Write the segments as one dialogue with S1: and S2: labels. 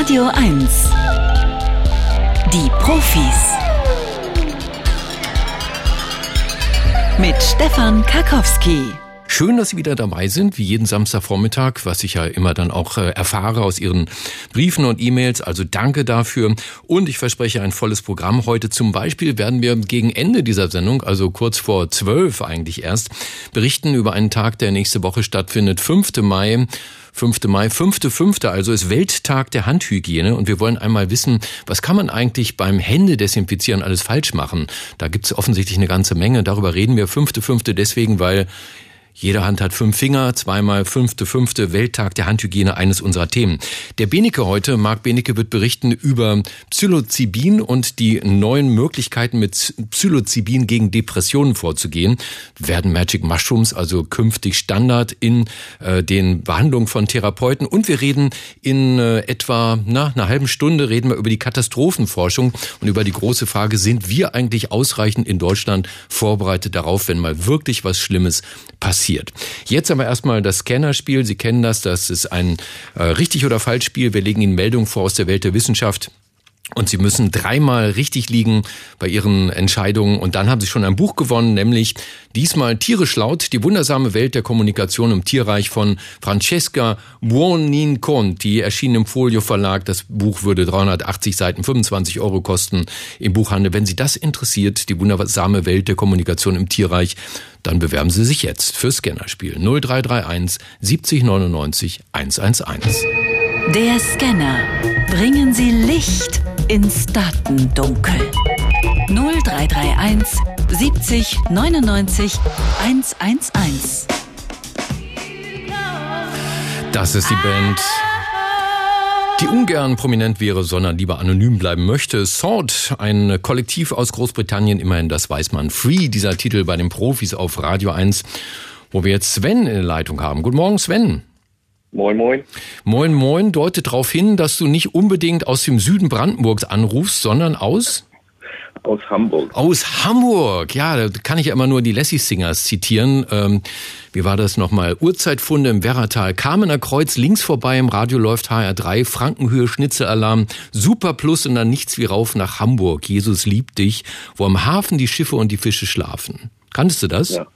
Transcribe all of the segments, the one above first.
S1: Radio 1. Die Profis. Mit Stefan Karkowski.
S2: Schön, dass Sie wieder dabei sind, wie jeden Samstagvormittag, was ich ja immer dann auch äh, erfahre aus Ihren Briefen und E-Mails. Also danke dafür. Und ich verspreche ein volles Programm. Heute zum Beispiel werden wir gegen Ende dieser Sendung, also kurz vor zwölf eigentlich erst, berichten über einen Tag, der nächste Woche stattfindet, 5. Mai. 5. Mai, 5.5. also ist Welttag der Handhygiene und wir wollen einmal wissen, was kann man eigentlich beim Händedesinfizieren alles falsch machen? Da gibt es offensichtlich eine ganze Menge. Darüber reden wir 5.5. deswegen, weil jede Hand hat fünf Finger, zweimal fünfte, fünfte Welttag der Handhygiene, eines unserer Themen. Der Benecke heute, Marc Benecke wird berichten über Psilocybin und die neuen Möglichkeiten mit Psilocybin gegen Depressionen vorzugehen. Werden Magic Mushrooms also künftig Standard in äh, den Behandlungen von Therapeuten und wir reden in äh, etwa na, einer halben Stunde reden wir über die Katastrophenforschung und über die große Frage, sind wir eigentlich ausreichend in Deutschland vorbereitet darauf, wenn mal wirklich was Schlimmes passiert? Passiert. Jetzt aber erstmal das Scannerspiel. Sie kennen das, das ist ein äh, richtig oder falsch Spiel. Wir legen Ihnen Meldungen vor aus der Welt der Wissenschaft. Und sie müssen dreimal richtig liegen bei ihren Entscheidungen. Und dann haben sie schon ein Buch gewonnen, nämlich diesmal Tierisch laut, die wundersame Welt der Kommunikation im Tierreich von Francesca Buonin-Conti, erschien im Folio Verlag. Das Buch würde 380 Seiten, 25 Euro kosten im Buchhandel. Wenn Sie das interessiert, die wundersame Welt der Kommunikation im Tierreich, dann bewerben Sie sich jetzt fürs Scannerspiel 0331 70 99 111.
S1: Der Scanner. Bringen Sie Licht ins Datendunkel. 0331 70 99 111.
S2: Das ist die Band, die ungern prominent wäre, sondern lieber anonym bleiben möchte. Sword, ein Kollektiv aus Großbritannien, immerhin, das weiß man. Free, dieser Titel bei den Profis auf Radio 1, wo wir jetzt Sven in der Leitung haben. Guten Morgen, Sven.
S3: Moin, moin.
S2: Moin, moin deutet darauf hin, dass du nicht unbedingt aus dem Süden Brandenburgs anrufst, sondern aus?
S3: Aus Hamburg.
S2: Aus Hamburg, ja, da kann ich ja immer nur die Lassie Singers zitieren. Ähm, wie war das nochmal? Uhrzeitfunde im Werratal, Kamener Kreuz, links vorbei im Radio läuft HR3, Frankenhöhe, Schnitzelalarm, Super Plus und dann nichts wie rauf nach Hamburg. Jesus liebt dich, wo am Hafen die Schiffe und die Fische schlafen. Kanntest du das?
S3: Ja.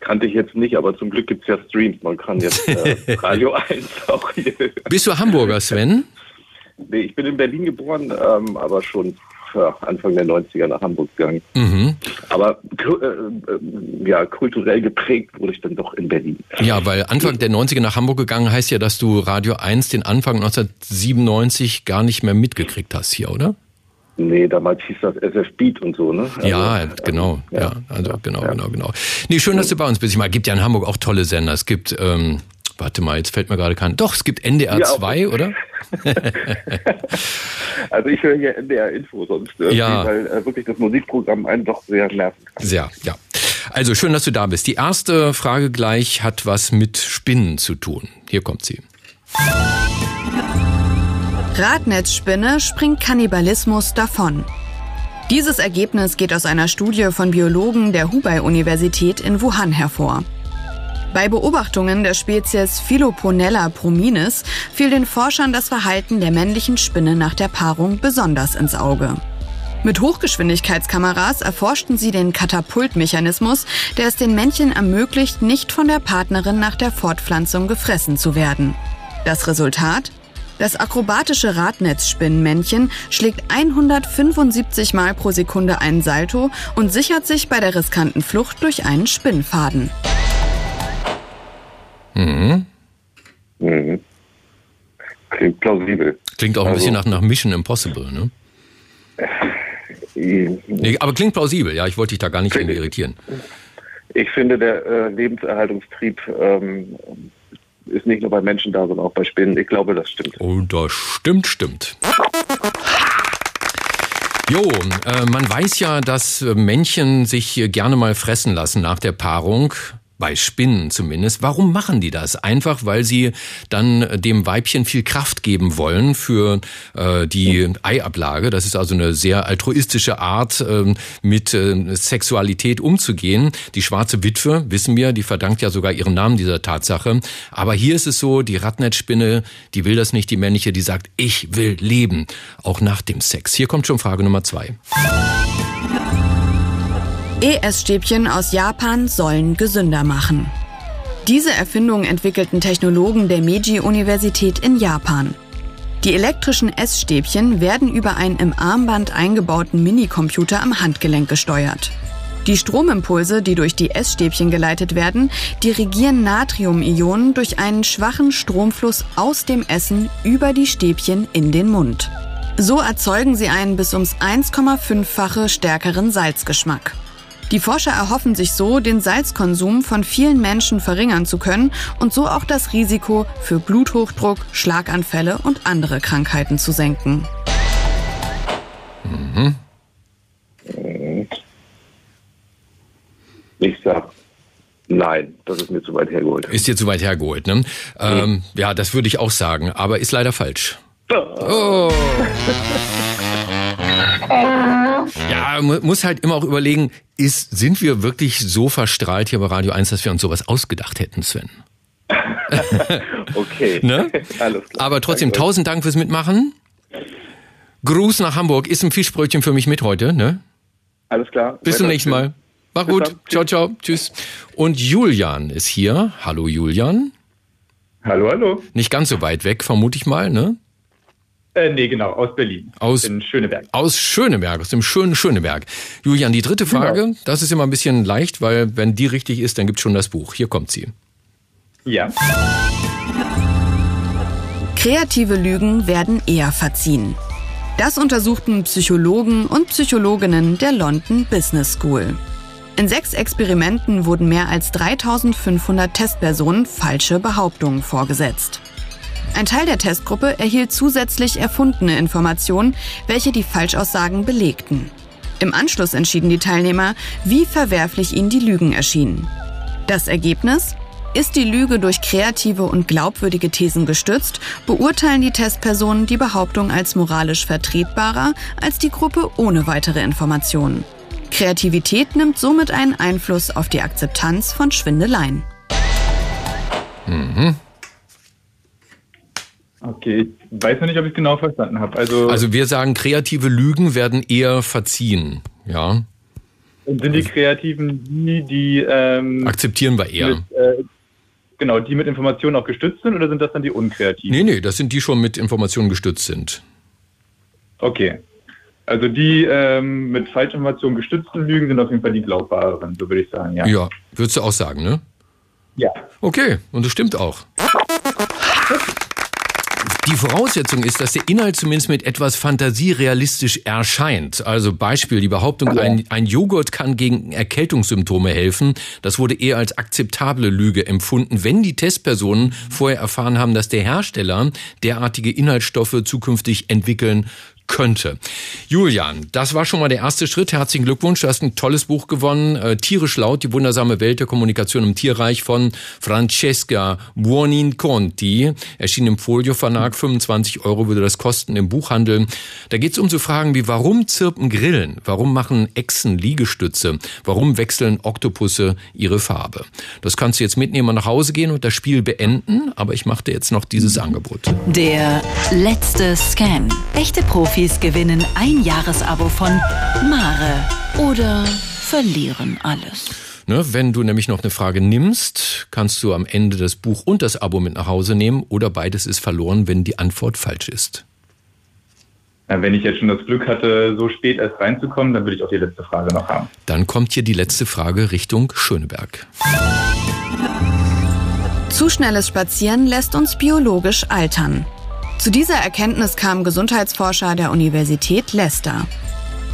S3: Kannte ich jetzt nicht, aber zum Glück gibt es ja Streams. Man kann jetzt äh, Radio 1 auch hier.
S2: Bist du Hamburger, Sven?
S3: Nee, ich bin in Berlin geboren, ähm, aber schon ja, Anfang der 90er nach Hamburg gegangen. Mhm. Aber äh, äh, ja, kulturell geprägt wurde ich dann doch in Berlin.
S2: Ja, weil Anfang der 90er nach Hamburg gegangen heißt ja, dass du Radio 1 den Anfang 1997 gar nicht mehr mitgekriegt hast hier, oder?
S3: Nee, damals hieß das SF Beat und so, ne?
S2: Also, ja, genau. Ja, ja also genau, ja. genau, genau. Nee, schön, dass du bei uns bist. Ich meine, gibt ja in Hamburg auch tolle Sender. Es gibt, ähm, warte mal, jetzt fällt mir gerade kein. Doch, es gibt NDR ja, 2, oder?
S3: also ich höre hier NDR Info sonst,
S2: ja.
S3: weil äh, wirklich das Musikprogramm einen doch sehr nerven
S2: kann. Sehr, ja. Also schön, dass du da bist. Die erste Frage gleich hat was mit Spinnen zu tun. Hier kommt sie.
S4: Radnetzspinne springt Kannibalismus davon. Dieses Ergebnis geht aus einer Studie von Biologen der Hubei-Universität in Wuhan hervor. Bei Beobachtungen der Spezies Philoponella prominis fiel den Forschern das Verhalten der männlichen Spinne nach der Paarung besonders ins Auge. Mit Hochgeschwindigkeitskameras erforschten sie den Katapultmechanismus, der es den Männchen ermöglicht, nicht von der Partnerin nach der Fortpflanzung gefressen zu werden. Das Resultat? Das akrobatische Radnetzspinnenmännchen schlägt 175 Mal pro Sekunde einen Salto und sichert sich bei der riskanten Flucht durch einen Spinnfaden.
S3: Mhm. Mhm. Klingt plausibel.
S2: Klingt auch ein also, bisschen nach, nach Mission Impossible, ne? Nee, aber klingt plausibel, ja. Ich wollte dich da gar nicht irgendwie irritieren.
S3: Ich finde, der äh, Lebenserhaltungstrieb ähm, ist nicht nur bei Menschen da, sondern auch bei Spinnen. Ich glaube, das stimmt.
S2: Oh, das stimmt, stimmt. Jo, äh, man weiß ja, dass Männchen sich gerne mal fressen lassen nach der Paarung. Bei Spinnen zumindest. Warum machen die das? Einfach, weil sie dann dem Weibchen viel Kraft geben wollen für äh, die Eiablage. Das ist also eine sehr altruistische Art, äh, mit äh, Sexualität umzugehen. Die schwarze Witwe, wissen wir, die verdankt ja sogar ihren Namen dieser Tatsache. Aber hier ist es so, die Radnetzspinne, die will das nicht, die männliche, die sagt, ich will leben, auch nach dem Sex. Hier kommt schon Frage Nummer zwei.
S4: ES-Stäbchen aus Japan sollen gesünder machen. Diese Erfindung entwickelten Technologen der Meiji-Universität in Japan. Die elektrischen Essstäbchen werden über einen im Armband eingebauten Minicomputer am Handgelenk gesteuert. Die Stromimpulse, die durch die Essstäbchen geleitet werden, dirigieren Natriumionen durch einen schwachen Stromfluss aus dem Essen über die Stäbchen in den Mund. So erzeugen sie einen bis ums 1,5-fache stärkeren Salzgeschmack. Die Forscher erhoffen sich so, den Salzkonsum von vielen Menschen verringern zu können und so auch das Risiko für Bluthochdruck, Schlaganfälle und andere Krankheiten zu senken. Mhm.
S3: Ich sag Nein, das ist mir zu weit hergeholt.
S2: Ist dir zu weit hergeholt, ne? Ähm, ja, das würde ich auch sagen, aber ist leider falsch. Oh. Ja, muss halt immer auch überlegen, ist, sind wir wirklich so verstrahlt hier bei Radio 1, dass wir uns sowas ausgedacht hätten, Sven?
S3: okay.
S2: Ne? Alles klar. Aber trotzdem, Danke. tausend Dank fürs Mitmachen. Gruß nach Hamburg. Ist ein Fischbrötchen für mich mit heute, ne?
S3: Alles klar.
S2: Bis zum nächsten Mal. Mach gut. Ciao, ciao. Tschüss. Und Julian ist hier. Hallo, Julian.
S5: Hallo, hallo.
S2: Nicht ganz so weit weg, vermute ich mal, ne?
S5: Äh, nee, genau, aus Berlin.
S2: Aus
S5: in Schöneberg.
S2: Aus Schöneberg, aus dem schönen Schöneberg. Julian, die dritte Frage, genau. das ist immer ein bisschen leicht, weil wenn die richtig ist, dann gibt es schon das Buch. Hier kommt sie.
S5: Ja.
S4: Kreative Lügen werden eher verziehen. Das untersuchten Psychologen und Psychologinnen der London Business School. In sechs Experimenten wurden mehr als 3500 Testpersonen falsche Behauptungen vorgesetzt. Ein Teil der Testgruppe erhielt zusätzlich erfundene Informationen, welche die Falschaussagen belegten. Im Anschluss entschieden die Teilnehmer, wie verwerflich ihnen die Lügen erschienen. Das Ergebnis? Ist die Lüge durch kreative und glaubwürdige Thesen gestützt, beurteilen die Testpersonen die Behauptung als moralisch vertretbarer als die Gruppe ohne weitere Informationen. Kreativität nimmt somit einen Einfluss auf die Akzeptanz von Schwindeleien.
S5: Mhm. Okay, ich weiß noch nicht, ob ich es genau verstanden habe.
S2: Also, also wir sagen, kreative Lügen werden eher verziehen, ja.
S5: Und sind die Kreativen die, die ähm,
S2: akzeptieren wir eher?
S5: Mit, äh, genau, die mit Informationen auch gestützt sind oder sind das dann die Unkreativen?
S2: Nee, nee, das sind die schon mit Informationen gestützt sind.
S5: Okay. Also die ähm, mit Falschinformationen gestützten Lügen sind auf jeden Fall die glaubbareren, so würde ich sagen, ja.
S2: Ja, würdest du auch sagen, ne?
S5: Ja.
S2: Okay, und das stimmt auch. Die Voraussetzung ist, dass der Inhalt zumindest mit etwas Fantasie realistisch erscheint. Also Beispiel, die Behauptung, ein, ein Joghurt kann gegen Erkältungssymptome helfen, das wurde eher als akzeptable Lüge empfunden, wenn die Testpersonen vorher erfahren haben, dass der Hersteller derartige Inhaltsstoffe zukünftig entwickeln könnte. Julian, das war schon mal der erste Schritt. Herzlichen Glückwunsch. Du hast ein tolles Buch gewonnen. Äh, Tierisch laut, die wundersame Welt der Kommunikation im Tierreich von Francesca Buoninconti. Erschien im Folio Verlag. 25 Euro würde das kosten im Buchhandel. Da geht es um so Fragen wie, warum zirpen Grillen? Warum machen Echsen Liegestütze? Warum wechseln Oktopusse ihre Farbe? Das kannst du jetzt mitnehmen und nach Hause gehen und das Spiel beenden. Aber ich mache dir jetzt noch dieses Angebot.
S1: Der letzte Scan. Echte Profis Profis gewinnen ein Jahresabo von Mare oder verlieren alles.
S2: Ne, wenn du nämlich noch eine Frage nimmst, kannst du am Ende das Buch und das Abo mit nach Hause nehmen oder beides ist verloren, wenn die Antwort falsch ist.
S5: Ja, wenn ich jetzt schon das Glück hatte, so spät erst reinzukommen, dann würde ich auch die letzte Frage noch haben.
S2: Dann kommt hier die letzte Frage Richtung Schöneberg.
S4: Zu schnelles Spazieren lässt uns biologisch altern. Zu dieser Erkenntnis kamen Gesundheitsforscher der Universität Leicester.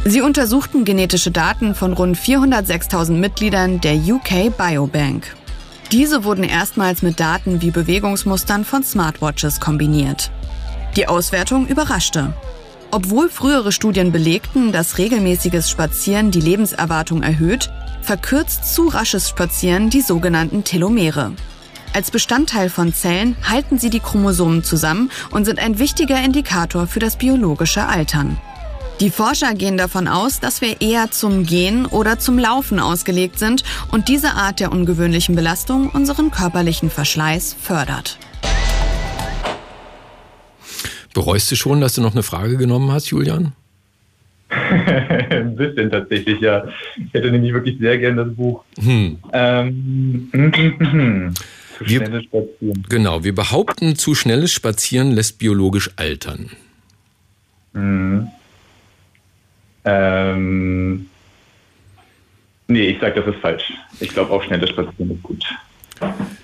S4: Sie untersuchten genetische Daten von rund 406.000 Mitgliedern der UK Biobank. Diese wurden erstmals mit Daten wie Bewegungsmustern von Smartwatches kombiniert. Die Auswertung überraschte. Obwohl frühere Studien belegten, dass regelmäßiges Spazieren die Lebenserwartung erhöht, verkürzt zu rasches Spazieren die sogenannten Telomere. Als Bestandteil von Zellen halten sie die Chromosomen zusammen und sind ein wichtiger Indikator für das biologische Altern. Die Forscher gehen davon aus, dass wir eher zum Gehen oder zum Laufen ausgelegt sind und diese Art der ungewöhnlichen Belastung unseren körperlichen Verschleiß fördert.
S2: Bereust du schon, dass du noch eine Frage genommen hast, Julian?
S5: Ein bisschen tatsächlich, ja. Ich hätte nämlich wirklich sehr gern das Buch. Hm. Ähm,
S2: zu wir, schnelles Spazieren. Genau, wir behaupten, zu schnelles Spazieren lässt biologisch altern.
S5: Hm. Ähm, nee, ich sage, das ist falsch. Ich glaube auch, schnelles Spazieren ist gut.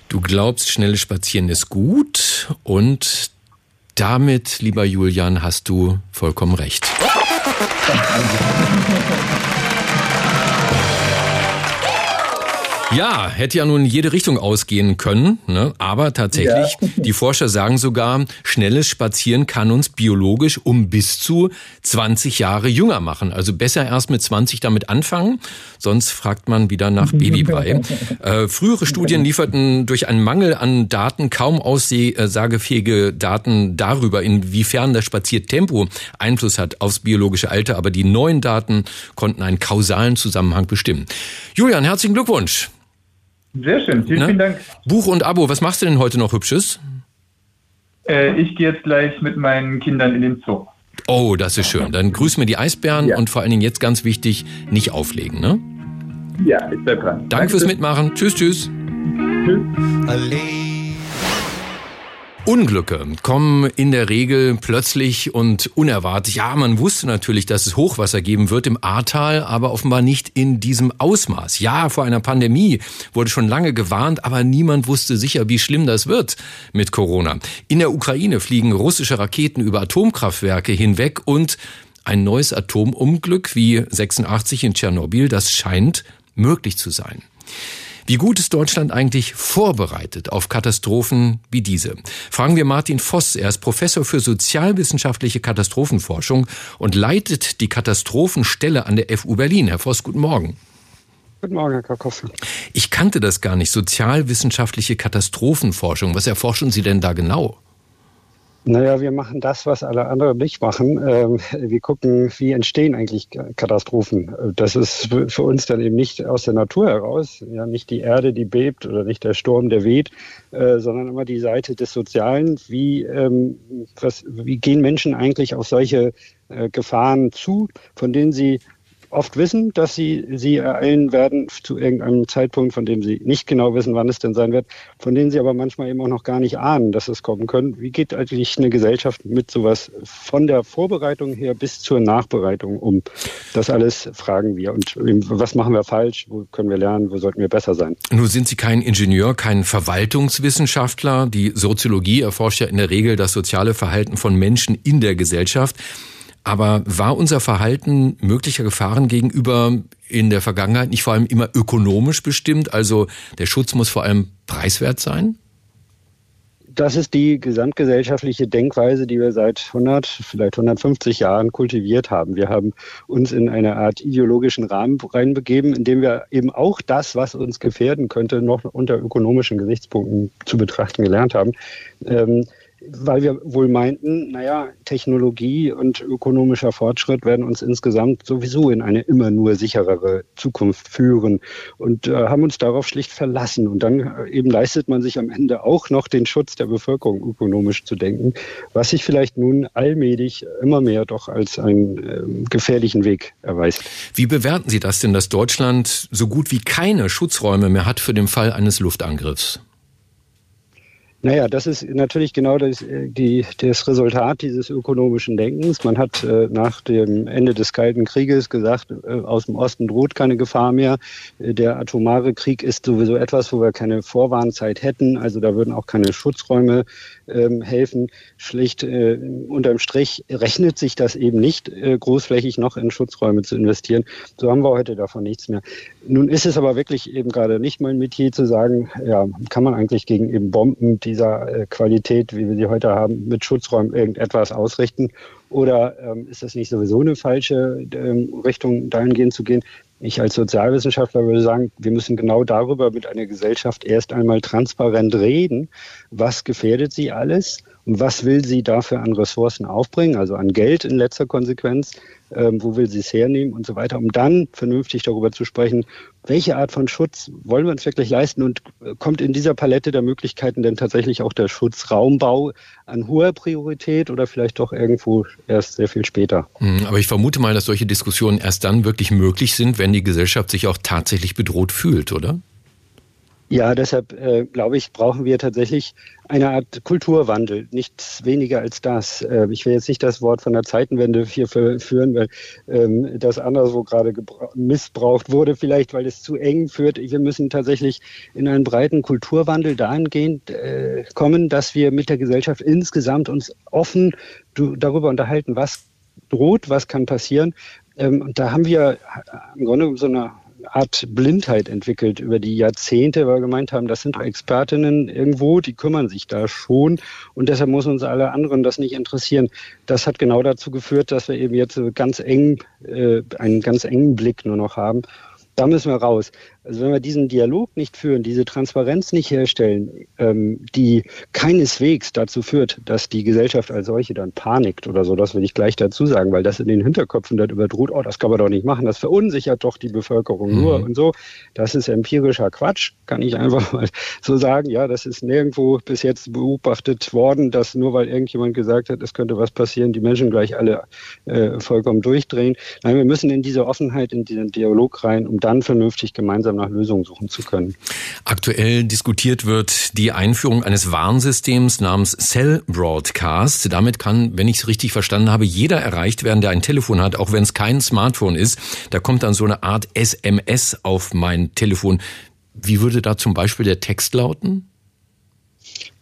S2: Du glaubst, schnelles Spazieren ist gut und damit, lieber Julian, hast du vollkommen recht. Ja, hätte ja nun in jede Richtung ausgehen können, ne? aber tatsächlich, ja. die Forscher sagen sogar, schnelles Spazieren kann uns biologisch um bis zu 20 Jahre jünger machen. Also besser erst mit 20 damit anfangen, sonst fragt man wieder nach Babybrei. äh, frühere Studien lieferten durch einen Mangel an Daten kaum aussagefähige Daten darüber, inwiefern das Spaziertempo Einfluss hat aufs biologische Alter, aber die neuen Daten konnten einen kausalen Zusammenhang bestimmen. Julian, herzlichen Glückwunsch.
S5: Sehr schön, vielen, ne? vielen Dank.
S2: Buch und Abo, was machst du denn heute noch Hübsches?
S5: Äh, ich gehe jetzt gleich mit meinen Kindern in den Zoo.
S2: Oh, das ist schön. Dann grüß mir die Eisbären ja. und vor allen Dingen jetzt ganz wichtig, nicht auflegen, ne?
S5: Ja, ich bleib dran.
S2: Danke, Danke fürs Mitmachen. Tschüss, tschüss. Tschüss. Unglücke kommen in der Regel plötzlich und unerwartet. Ja, man wusste natürlich, dass es Hochwasser geben wird im Ahrtal, aber offenbar nicht in diesem Ausmaß. Ja, vor einer Pandemie wurde schon lange gewarnt, aber niemand wusste sicher, wie schlimm das wird mit Corona. In der Ukraine fliegen russische Raketen über Atomkraftwerke hinweg und ein neues Atomunglück wie 86 in Tschernobyl, das scheint möglich zu sein. Wie gut ist Deutschland eigentlich vorbereitet auf Katastrophen wie diese? Fragen wir Martin Voss. Er ist Professor für sozialwissenschaftliche Katastrophenforschung und leitet die Katastrophenstelle an der FU Berlin. Herr Voss, guten Morgen.
S6: Guten Morgen, Herr Karkoffel.
S2: Ich kannte das gar nicht. Sozialwissenschaftliche Katastrophenforschung. Was erforschen Sie denn da genau?
S6: Naja, wir machen das, was alle anderen nicht machen. Ähm, wir gucken, wie entstehen eigentlich Katastrophen. Das ist für uns dann eben nicht aus der Natur heraus, ja, nicht die Erde, die bebt oder nicht der Sturm, der weht, äh, sondern immer die Seite des Sozialen. Wie, ähm, was, wie gehen Menschen eigentlich auf solche äh, Gefahren zu, von denen sie oft wissen, dass sie sie ereilen werden zu irgendeinem Zeitpunkt, von dem sie nicht genau wissen, wann es denn sein wird, von denen sie aber manchmal eben auch noch gar nicht ahnen, dass es kommen können. Wie geht eigentlich eine Gesellschaft mit sowas von der Vorbereitung her bis zur Nachbereitung um? Das alles fragen wir. Und was machen wir falsch? Wo können wir lernen? Wo sollten wir besser sein?
S2: Nun sind Sie kein Ingenieur, kein Verwaltungswissenschaftler. Die Soziologie erforscht ja in der Regel das soziale Verhalten von Menschen in der Gesellschaft. Aber war unser Verhalten möglicher Gefahren gegenüber in der Vergangenheit nicht vor allem immer ökonomisch bestimmt? Also der Schutz muss vor allem preiswert sein?
S6: Das ist die gesamtgesellschaftliche Denkweise, die wir seit 100, vielleicht 150 Jahren kultiviert haben. Wir haben uns in eine Art ideologischen Rahmen reinbegeben, in dem wir eben auch das, was uns gefährden könnte, noch unter ökonomischen Gesichtspunkten zu betrachten gelernt haben. Ähm, weil wir wohl meinten, naja, Technologie und ökonomischer Fortschritt werden uns insgesamt sowieso in eine immer nur sicherere Zukunft führen und äh, haben uns darauf schlicht verlassen. Und dann äh, eben leistet man sich am Ende auch noch den Schutz der Bevölkerung ökonomisch zu denken, was sich vielleicht nun allmählich immer mehr doch als einen äh, gefährlichen Weg erweist.
S2: Wie bewerten Sie das denn, dass Deutschland so gut wie keine Schutzräume mehr hat für den Fall eines Luftangriffs?
S6: Naja, das ist natürlich genau das, äh, die, das Resultat dieses ökonomischen Denkens. Man hat äh, nach dem Ende des Kalten Krieges gesagt, äh, aus dem Osten droht keine Gefahr mehr. Äh, der atomare Krieg ist sowieso etwas, wo wir keine Vorwarnzeit hätten. Also da würden auch keine Schutzräume ähm, helfen. Schlicht äh, unterm Strich rechnet sich das eben nicht, großflächig noch in Schutzräume zu investieren. So haben wir heute davon nichts mehr. Nun ist es aber wirklich eben gerade nicht mein Metier zu sagen, ja, kann man eigentlich gegen eben Bomben, die dieser äh, Qualität, wie wir sie heute haben, mit Schutzräumen irgendetwas ausrichten. Oder ähm, ist das nicht sowieso eine falsche ähm, Richtung, dahingehend zu gehen? Ich als Sozialwissenschaftler würde sagen, wir müssen genau darüber mit einer Gesellschaft erst einmal transparent reden. Was gefährdet sie alles? Und was will sie dafür an Ressourcen aufbringen, also an Geld in letzter Konsequenz? Ähm, wo will sie es hernehmen und so weiter, um dann vernünftig darüber zu sprechen, welche Art von Schutz wollen wir uns wirklich leisten und äh, kommt in dieser Palette der Möglichkeiten denn tatsächlich auch der Schutzraumbau an hoher Priorität oder vielleicht doch irgendwo erst sehr viel später?
S2: Hm, aber ich vermute mal, dass solche Diskussionen erst dann wirklich möglich sind, wenn die Gesellschaft sich auch tatsächlich bedroht fühlt, oder?
S6: Ja, deshalb äh, glaube ich, brauchen wir tatsächlich eine Art Kulturwandel, nichts weniger als das. Äh, ich will jetzt nicht das Wort von der Zeitenwende hier führen, weil ähm, das anderswo gerade missbraucht wurde, vielleicht weil es zu eng führt. Wir müssen tatsächlich in einen breiten Kulturwandel dahingehend äh, kommen, dass wir mit der Gesellschaft insgesamt uns offen darüber unterhalten, was droht, was kann passieren. Ähm, und da haben wir im Grunde so eine Art Blindheit entwickelt über die Jahrzehnte, weil wir gemeint haben, das sind Expertinnen irgendwo, die kümmern sich da schon und deshalb muss uns alle anderen das nicht interessieren. Das hat genau dazu geführt, dass wir eben jetzt ganz eng, äh, einen ganz engen Blick nur noch haben. Da müssen wir raus. Also wenn wir diesen Dialog nicht führen, diese Transparenz nicht herstellen, ähm, die keineswegs dazu führt, dass die Gesellschaft als solche dann panikt oder so, das will ich gleich dazu sagen, weil das in den Hinterköpfen dann überdroht, oh, das kann man doch nicht machen, das verunsichert doch die Bevölkerung mhm. nur und so. Das ist empirischer Quatsch, kann ich einfach mal so sagen. Ja, das ist nirgendwo bis jetzt beobachtet worden, dass nur weil irgendjemand gesagt hat, es könnte was passieren, die Menschen gleich alle äh, vollkommen durchdrehen. Nein, wir müssen in diese Offenheit, in diesen Dialog rein, um dann vernünftig gemeinsam gemeinsam nach Lösungen suchen zu können.
S2: Aktuell diskutiert wird die Einführung eines Warnsystems namens Cell Broadcast. Damit kann, wenn ich es richtig verstanden habe, jeder erreicht werden, der ein Telefon hat, auch wenn es kein Smartphone ist. Da kommt dann so eine Art SMS auf mein Telefon. Wie würde da zum Beispiel der Text lauten?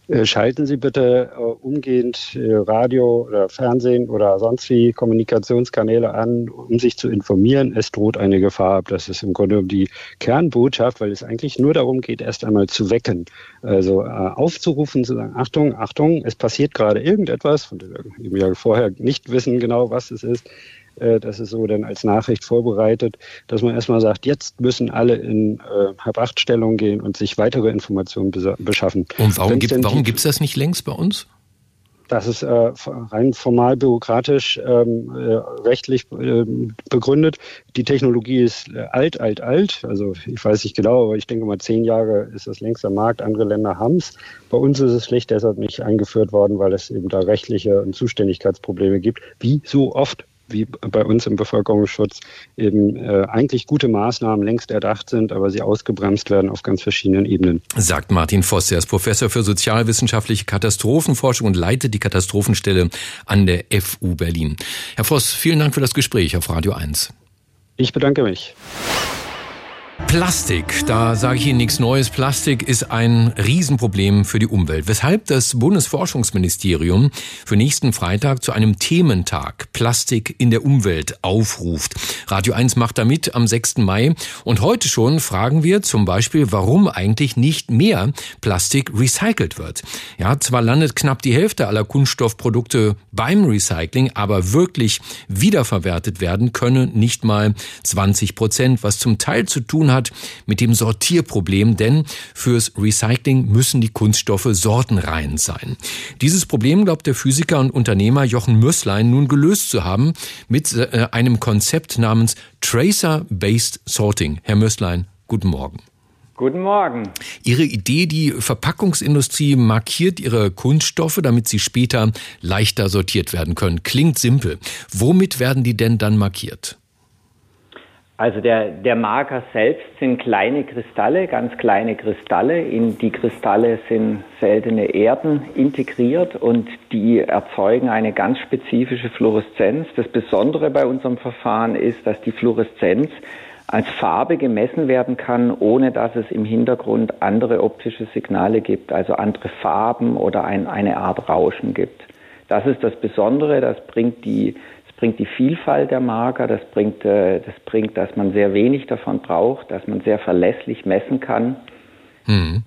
S6: Äh, schalten Sie bitte äh, umgehend äh, Radio oder Fernsehen oder sonst wie Kommunikationskanäle an, um sich zu informieren. Es droht eine Gefahr. Das ist im Grunde die Kernbotschaft, weil es eigentlich nur darum geht, erst einmal zu wecken. Also aufzurufen, zu sagen, Achtung, Achtung, es passiert gerade irgendetwas, von dem wir vorher nicht wissen genau, was es ist. Äh, das ist so dann als Nachricht vorbereitet, dass man erstmal sagt, jetzt müssen alle in äh, Halb-Acht-Stellung gehen und sich weitere Informationen beschaffen.
S2: Und warum gibt es das nicht längst bei uns?
S6: Das ist äh, rein formal bürokratisch ähm, äh, rechtlich äh, begründet. Die Technologie ist äh, alt, alt, alt. Also ich weiß nicht genau, aber ich denke mal zehn Jahre ist das längst am Markt. Andere Länder haben es. Bei uns ist es schlicht deshalb nicht eingeführt worden, weil es eben da rechtliche und Zuständigkeitsprobleme gibt, wie so oft wie bei uns im Bevölkerungsschutz eben äh, eigentlich gute Maßnahmen längst erdacht sind, aber sie ausgebremst werden auf ganz verschiedenen Ebenen.
S2: Sagt Martin Voss, er ist Professor für sozialwissenschaftliche Katastrophenforschung und leitet die Katastrophenstelle an der FU Berlin. Herr Voss, vielen Dank für das Gespräch auf Radio 1.
S6: Ich bedanke mich.
S2: Plastik, da sage ich Ihnen nichts Neues. Plastik ist ein Riesenproblem für die Umwelt, weshalb das Bundesforschungsministerium für nächsten Freitag zu einem Thementag Plastik in der Umwelt aufruft. Radio 1 macht da mit am 6. Mai und heute schon fragen wir zum Beispiel, warum eigentlich nicht mehr Plastik recycelt wird. Ja, zwar landet knapp die Hälfte aller Kunststoffprodukte beim Recycling, aber wirklich wiederverwertet werden können nicht mal 20 Prozent, was zum Teil zu tun hat mit dem Sortierproblem, denn fürs Recycling müssen die Kunststoffe sortenrein sein. Dieses Problem glaubt der Physiker und Unternehmer Jochen Mösslein nun gelöst zu haben mit äh, einem Konzept namens Tracer-Based Sorting. Herr Mösslein, guten Morgen.
S7: Guten Morgen.
S2: Ihre Idee, die Verpackungsindustrie markiert ihre Kunststoffe, damit sie später leichter sortiert werden können. Klingt simpel. Womit werden die denn dann markiert?
S7: Also der, der Marker selbst sind kleine Kristalle, ganz kleine Kristalle. In die Kristalle sind seltene Erden integriert und die erzeugen eine ganz spezifische Fluoreszenz. Das Besondere bei unserem Verfahren ist, dass die Fluoreszenz als Farbe gemessen werden kann, ohne dass es im Hintergrund andere optische Signale gibt, also andere Farben oder ein, eine Art Rauschen gibt. Das ist das Besondere, das bringt die bringt die Vielfalt der Marker, das bringt, äh, das bringt, dass man sehr wenig davon braucht, dass man sehr verlässlich messen kann.
S2: Hm.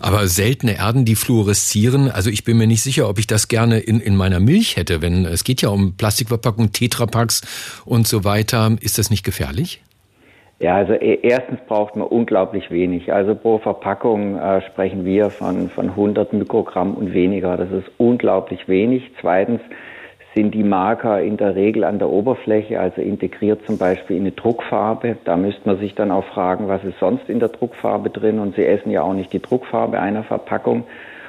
S2: Aber seltene Erden, die fluoreszieren, also ich bin mir nicht sicher, ob ich das gerne in, in meiner Milch hätte, wenn es geht ja um Plastikverpackung, Tetrapacks und so weiter. Ist das nicht gefährlich?
S7: Ja, also e, erstens braucht man unglaublich wenig. Also pro Verpackung äh, sprechen wir von, von 100 Mikrogramm und weniger. Das ist unglaublich wenig. Zweitens sind die Marker in der Regel an der Oberfläche, also integriert zum Beispiel in eine Druckfarbe. Da müsste man sich dann auch fragen, was ist sonst in der Druckfarbe drin? Und Sie essen ja auch nicht die Druckfarbe einer Verpackung.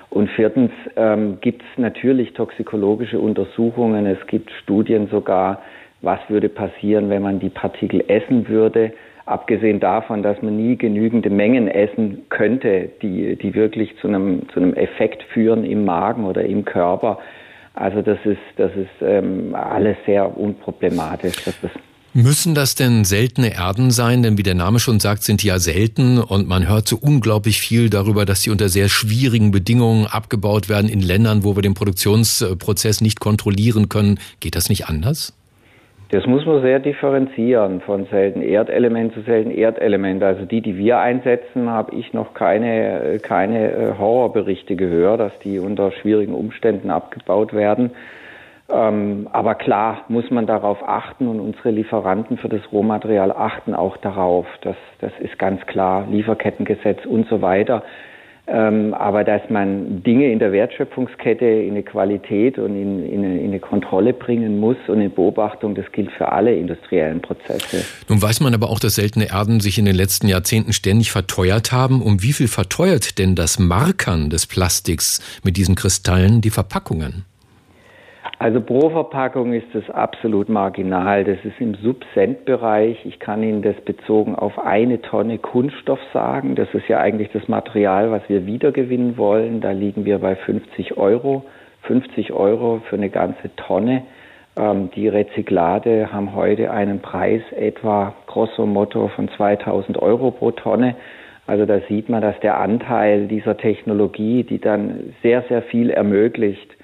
S7: Und viertens ähm, gibt es natürlich toxikologische Untersuchungen. Es gibt Studien sogar, was würde passieren, wenn man die Partikel essen würde. Abgesehen davon, dass man nie genügende Mengen essen könnte, die, die wirklich zu einem, zu einem Effekt führen im Magen oder im Körper. Also das ist, das ist ähm, alles sehr unproblematisch. Das
S2: Müssen das denn seltene Erden sein? Denn wie der Name schon sagt, sind die ja selten und man hört so unglaublich viel darüber, dass sie unter sehr schwierigen Bedingungen abgebaut werden in Ländern, wo wir den Produktionsprozess nicht kontrollieren können. Geht das nicht anders?
S7: Das muss man sehr differenzieren von selten Erdelement zu selten Erdelement. Also die, die wir einsetzen, habe ich noch keine, keine äh, Horrorberichte gehört, dass die unter schwierigen Umständen abgebaut werden. Ähm, aber klar muss man darauf achten und unsere Lieferanten für das Rohmaterial achten auch darauf. Das, das ist ganz klar. Lieferkettengesetz und so weiter. Ähm, aber dass man Dinge in der Wertschöpfungskette in eine Qualität und in, in, eine, in, eine, Kontrolle bringen muss und in Beobachtung, das gilt für alle industriellen Prozesse.
S2: Nun weiß man aber auch, dass seltene Erden sich in den letzten Jahrzehnten ständig verteuert haben. Um wie viel verteuert denn das Markern des Plastiks mit diesen Kristallen die Verpackungen?
S7: Also pro Verpackung ist das absolut marginal. Das ist im Subcent-Bereich. Ich kann Ihnen das bezogen auf eine Tonne Kunststoff sagen. Das ist ja eigentlich das Material, was wir wiedergewinnen wollen. Da liegen wir bei 50 Euro. 50 Euro für eine ganze Tonne. Ähm, die Rezyklate haben heute einen Preis etwa grosso modo von 2000 Euro pro Tonne. Also da sieht man, dass der Anteil dieser Technologie, die dann sehr, sehr viel ermöglicht,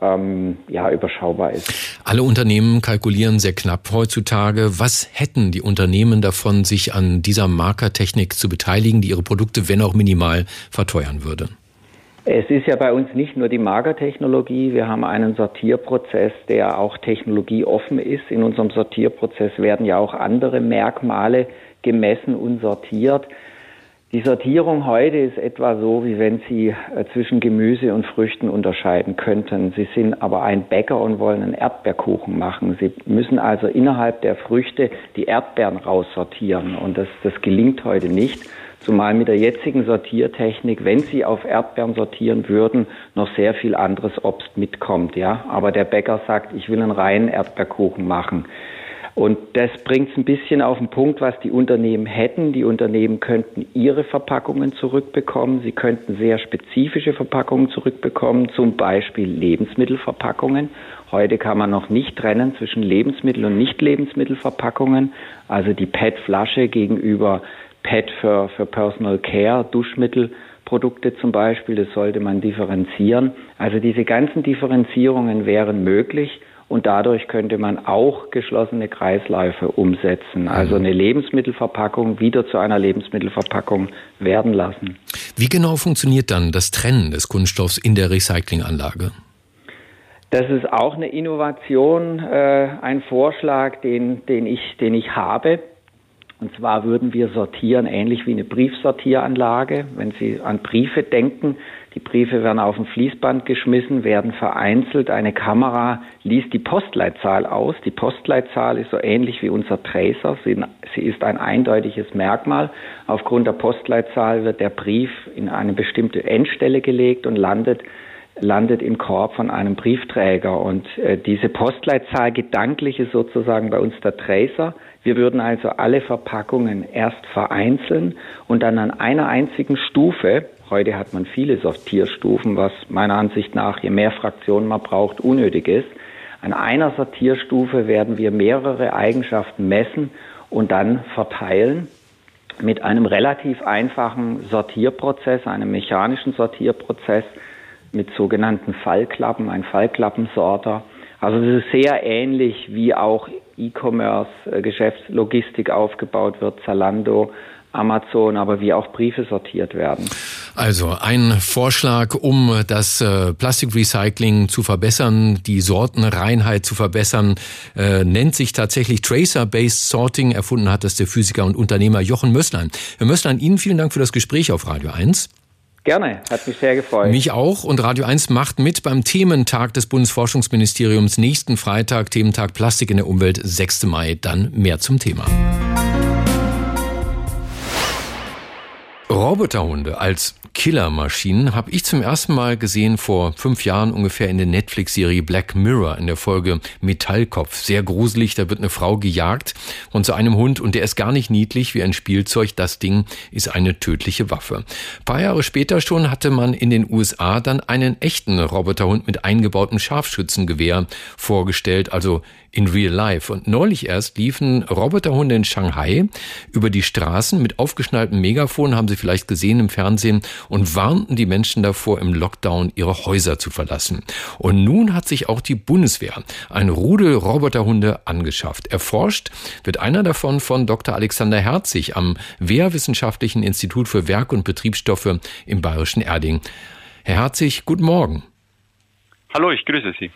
S7: ähm, ja, überschaubar ist.
S2: Alle Unternehmen kalkulieren sehr knapp heutzutage. Was hätten die Unternehmen davon, sich an dieser Markertechnik zu beteiligen, die ihre Produkte, wenn auch minimal, verteuern würde?
S7: Es ist ja bei uns nicht nur die Magertechnologie. Wir haben einen Sortierprozess, der auch technologieoffen ist. In unserem Sortierprozess werden ja auch andere Merkmale gemessen und sortiert. Die Sortierung heute ist etwa so, wie wenn Sie äh, zwischen Gemüse und Früchten unterscheiden könnten. Sie sind aber ein Bäcker und wollen einen Erdbeerkuchen machen. Sie müssen also innerhalb der Früchte die Erdbeeren raussortieren. Und das, das gelingt heute nicht. Zumal mit der jetzigen Sortiertechnik, wenn Sie auf Erdbeeren sortieren würden, noch sehr viel anderes Obst mitkommt, ja. Aber der Bäcker sagt, ich will einen reinen Erdbeerkuchen machen. Und das bringt es ein bisschen auf den Punkt, was die Unternehmen hätten. Die Unternehmen könnten ihre Verpackungen zurückbekommen. Sie könnten sehr spezifische Verpackungen zurückbekommen, zum Beispiel Lebensmittelverpackungen. Heute kann man noch nicht trennen zwischen Lebensmittel- und Nicht-Lebensmittelverpackungen. Also die PET-Flasche gegenüber PET für, für Personal Care, Duschmittelprodukte zum Beispiel, das sollte man differenzieren. Also diese ganzen Differenzierungen wären möglich. Und dadurch könnte man auch geschlossene Kreisläufe umsetzen, also eine Lebensmittelverpackung wieder zu einer Lebensmittelverpackung werden lassen.
S2: Wie genau funktioniert dann das Trennen des Kunststoffs in der Recyclinganlage?
S7: Das ist auch eine Innovation, äh, ein Vorschlag, den, den, ich, den ich habe. Und zwar würden wir sortieren ähnlich wie eine Briefsortieranlage. Wenn Sie an Briefe denken, die Briefe werden auf ein Fließband geschmissen, werden vereinzelt. Eine Kamera liest die Postleitzahl aus. Die Postleitzahl ist so ähnlich wie unser Tracer. Sie, ist ein eindeutiges Merkmal. Aufgrund der Postleitzahl wird der Brief in eine bestimmte Endstelle gelegt und landet landet im Korb von einem Briefträger. Und äh, diese Postleitzahl gedanklich ist sozusagen bei uns der Tracer. Wir würden also alle Verpackungen erst vereinzeln und dann an einer einzigen Stufe Heute hat man viele Sortierstufen, was meiner Ansicht nach, je mehr Fraktionen man braucht, unnötig ist. An einer Sortierstufe werden wir mehrere Eigenschaften messen und dann verteilen mit einem relativ einfachen Sortierprozess, einem mechanischen Sortierprozess mit sogenannten Fallklappen, ein Fallklappensorter. Also das ist sehr ähnlich wie auch E-Commerce, äh, aufgebaut wird, Zalando, Amazon, aber wie auch Briefe sortiert werden.
S2: Also ein Vorschlag, um das äh, Plastikrecycling zu verbessern, die Sortenreinheit zu verbessern, äh, nennt sich tatsächlich Tracer-Based Sorting. Erfunden hat das der Physiker und Unternehmer Jochen Mösslein. Herr Mösslein, Ihnen vielen Dank für das Gespräch auf Radio 1.
S7: Gerne, hat mich sehr gefreut.
S2: Mich auch und Radio 1 macht mit beim Thementag des Bundesforschungsministeriums nächsten Freitag, Thementag Plastik in der Umwelt, 6. Mai, dann mehr zum Thema. Roboterhunde als Killermaschinen habe ich zum ersten Mal gesehen vor fünf Jahren ungefähr in der Netflix-Serie Black Mirror in der Folge Metallkopf. Sehr gruselig, da wird eine Frau gejagt und zu einem Hund und der ist gar nicht niedlich wie ein Spielzeug. Das Ding ist eine tödliche Waffe. Ein paar Jahre später schon hatte man in den USA dann einen echten Roboterhund mit eingebautem Scharfschützengewehr vorgestellt, also in real life. Und neulich erst liefen Roboterhunde in Shanghai über die Straßen mit aufgeschnalltem Megafon, haben Sie vielleicht gesehen im Fernsehen, und warnten die Menschen davor, im Lockdown ihre Häuser zu verlassen. Und nun hat sich auch die Bundeswehr ein Rudel Roboterhunde angeschafft. Erforscht wird einer davon von Dr. Alexander Herzig am Wehrwissenschaftlichen Institut für Werk- und Betriebsstoffe im bayerischen Erding. Herr Herzig, guten Morgen.
S8: Hallo, ich grüße Sie.